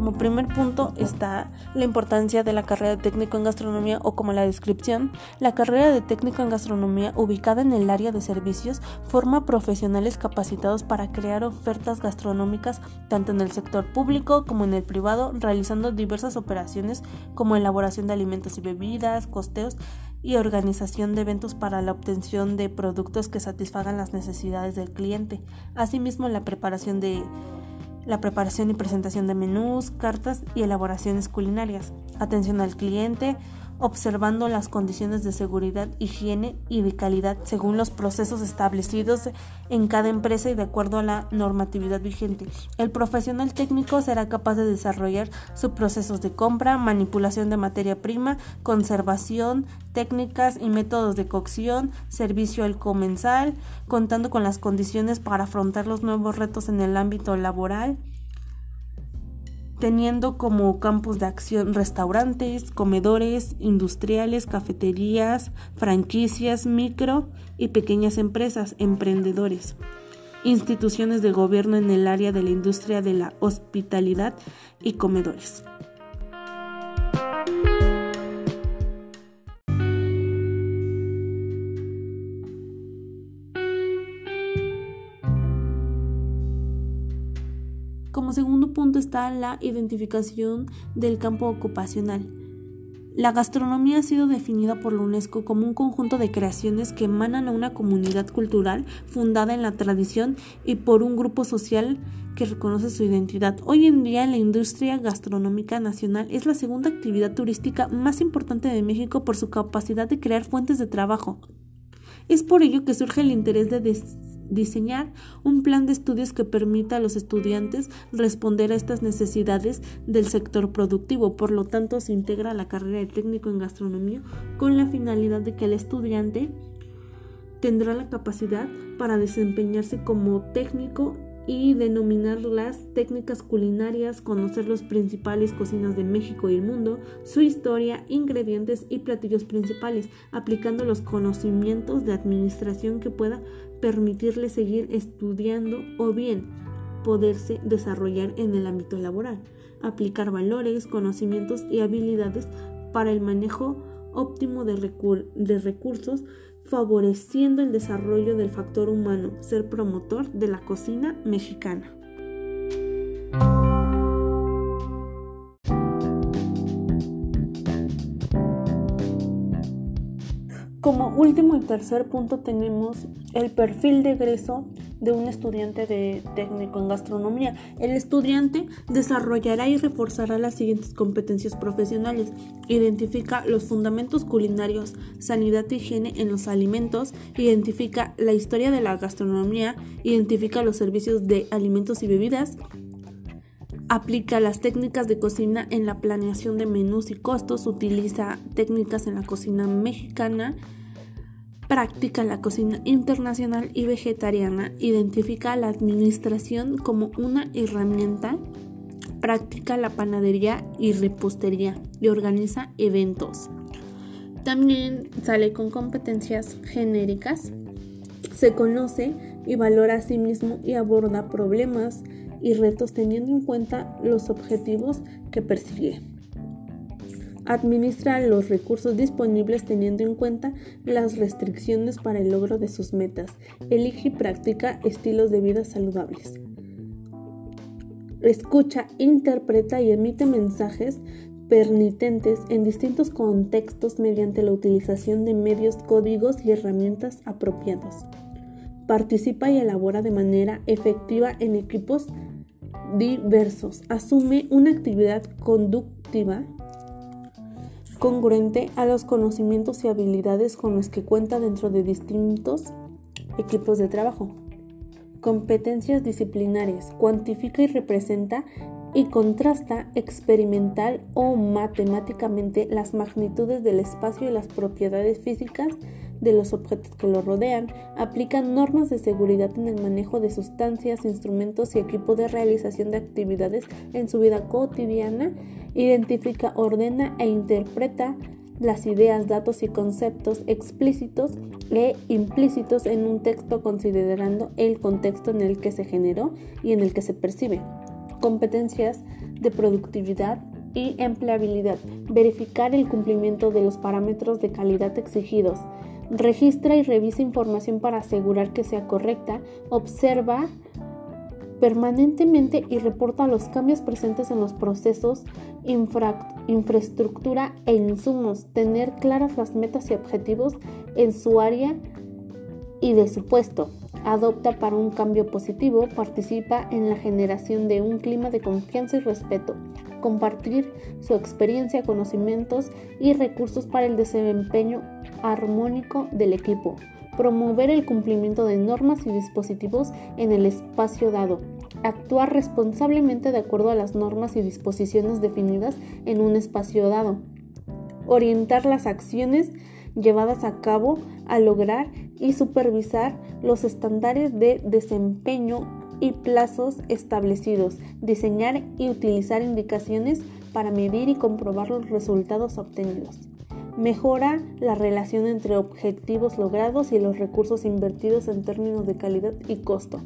Como primer punto está la importancia de la carrera de técnico en gastronomía o como la descripción, la carrera de técnico en gastronomía ubicada en el área de servicios forma profesionales capacitados para crear ofertas gastronómicas tanto en el sector público como en el privado, realizando diversas operaciones como elaboración de alimentos y bebidas, costeos y organización de eventos para la obtención de productos que satisfagan las necesidades del cliente. Asimismo, la preparación de la preparación y presentación de menús, cartas y elaboraciones culinarias, atención al cliente, observando las condiciones de seguridad, higiene y de calidad según los procesos establecidos en cada empresa y de acuerdo a la normatividad vigente. El profesional técnico será capaz de desarrollar sus procesos de compra, manipulación de materia prima, conservación, técnicas y métodos de cocción, servicio al comensal, contando con las condiciones para afrontar los nuevos retos en el ámbito laboral teniendo como campos de acción restaurantes, comedores, industriales, cafeterías, franquicias, micro y pequeñas empresas, emprendedores, instituciones de gobierno en el área de la industria de la hospitalidad y comedores. Como segundo punto está la identificación del campo ocupacional. La gastronomía ha sido definida por la UNESCO como un conjunto de creaciones que emanan a una comunidad cultural fundada en la tradición y por un grupo social que reconoce su identidad. Hoy en día la industria gastronómica nacional es la segunda actividad turística más importante de México por su capacidad de crear fuentes de trabajo. Es por ello que surge el interés de diseñar un plan de estudios que permita a los estudiantes responder a estas necesidades del sector productivo. Por lo tanto, se integra la carrera de técnico en gastronomía con la finalidad de que el estudiante tendrá la capacidad para desempeñarse como técnico y denominar las técnicas culinarias, conocer los principales cocinas de México y el mundo, su historia, ingredientes y platillos principales, aplicando los conocimientos de administración que pueda permitirle seguir estudiando o bien poderse desarrollar en el ámbito laboral, aplicar valores, conocimientos y habilidades para el manejo óptimo de, de recursos favoreciendo el desarrollo del factor humano, ser promotor de la cocina mexicana. Como último y tercer punto tenemos el perfil de egreso de un estudiante de técnico en gastronomía. El estudiante desarrollará y reforzará las siguientes competencias profesionales. Identifica los fundamentos culinarios, sanidad e higiene en los alimentos, identifica la historia de la gastronomía, identifica los servicios de alimentos y bebidas, aplica las técnicas de cocina en la planeación de menús y costos, utiliza técnicas en la cocina mexicana, practica la cocina internacional y vegetariana, identifica la administración como una herramienta, practica la panadería y repostería y organiza eventos. También sale con competencias genéricas, se conoce y valora a sí mismo y aborda problemas y retos teniendo en cuenta los objetivos que persigue. Administra los recursos disponibles teniendo en cuenta las restricciones para el logro de sus metas. Elige y practica estilos de vida saludables. Escucha, interpreta y emite mensajes permitentes en distintos contextos mediante la utilización de medios, códigos y herramientas apropiados. Participa y elabora de manera efectiva en equipos diversos. Asume una actividad conductiva congruente a los conocimientos y habilidades con los que cuenta dentro de distintos equipos de trabajo. Competencias disciplinarias. Cuantifica y representa y contrasta experimental o matemáticamente las magnitudes del espacio y las propiedades físicas de los objetos que lo rodean, aplica normas de seguridad en el manejo de sustancias, instrumentos y equipo de realización de actividades en su vida cotidiana, identifica, ordena e interpreta las ideas, datos y conceptos explícitos e implícitos en un texto considerando el contexto en el que se generó y en el que se percibe. competencias de productividad y empleabilidad, verificar el cumplimiento de los parámetros de calidad exigidos, registra y revisa información para asegurar que sea correcta, observa permanentemente y reporta los cambios presentes en los procesos, infraestructura e insumos, tener claras las metas y objetivos en su área y de su puesto, adopta para un cambio positivo, participa en la generación de un clima de confianza y respeto, compartir su experiencia, conocimientos y recursos para el desempeño armónico del equipo, promover el cumplimiento de normas y dispositivos en el espacio dado, actuar responsablemente de acuerdo a las normas y disposiciones definidas en un espacio dado, orientar las acciones llevadas a cabo a lograr y supervisar los estándares de desempeño y plazos establecidos, diseñar y utilizar indicaciones para medir y comprobar los resultados obtenidos. Mejora la relación entre objetivos logrados y los recursos invertidos en términos de calidad y costo.